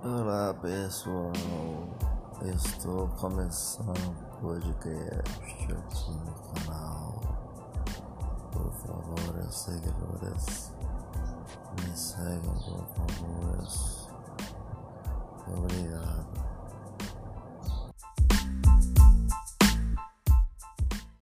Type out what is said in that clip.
Olá pessoal, estou começando o podcast aqui no canal. Por favor, seguidores, me sigam por favor. Obrigado.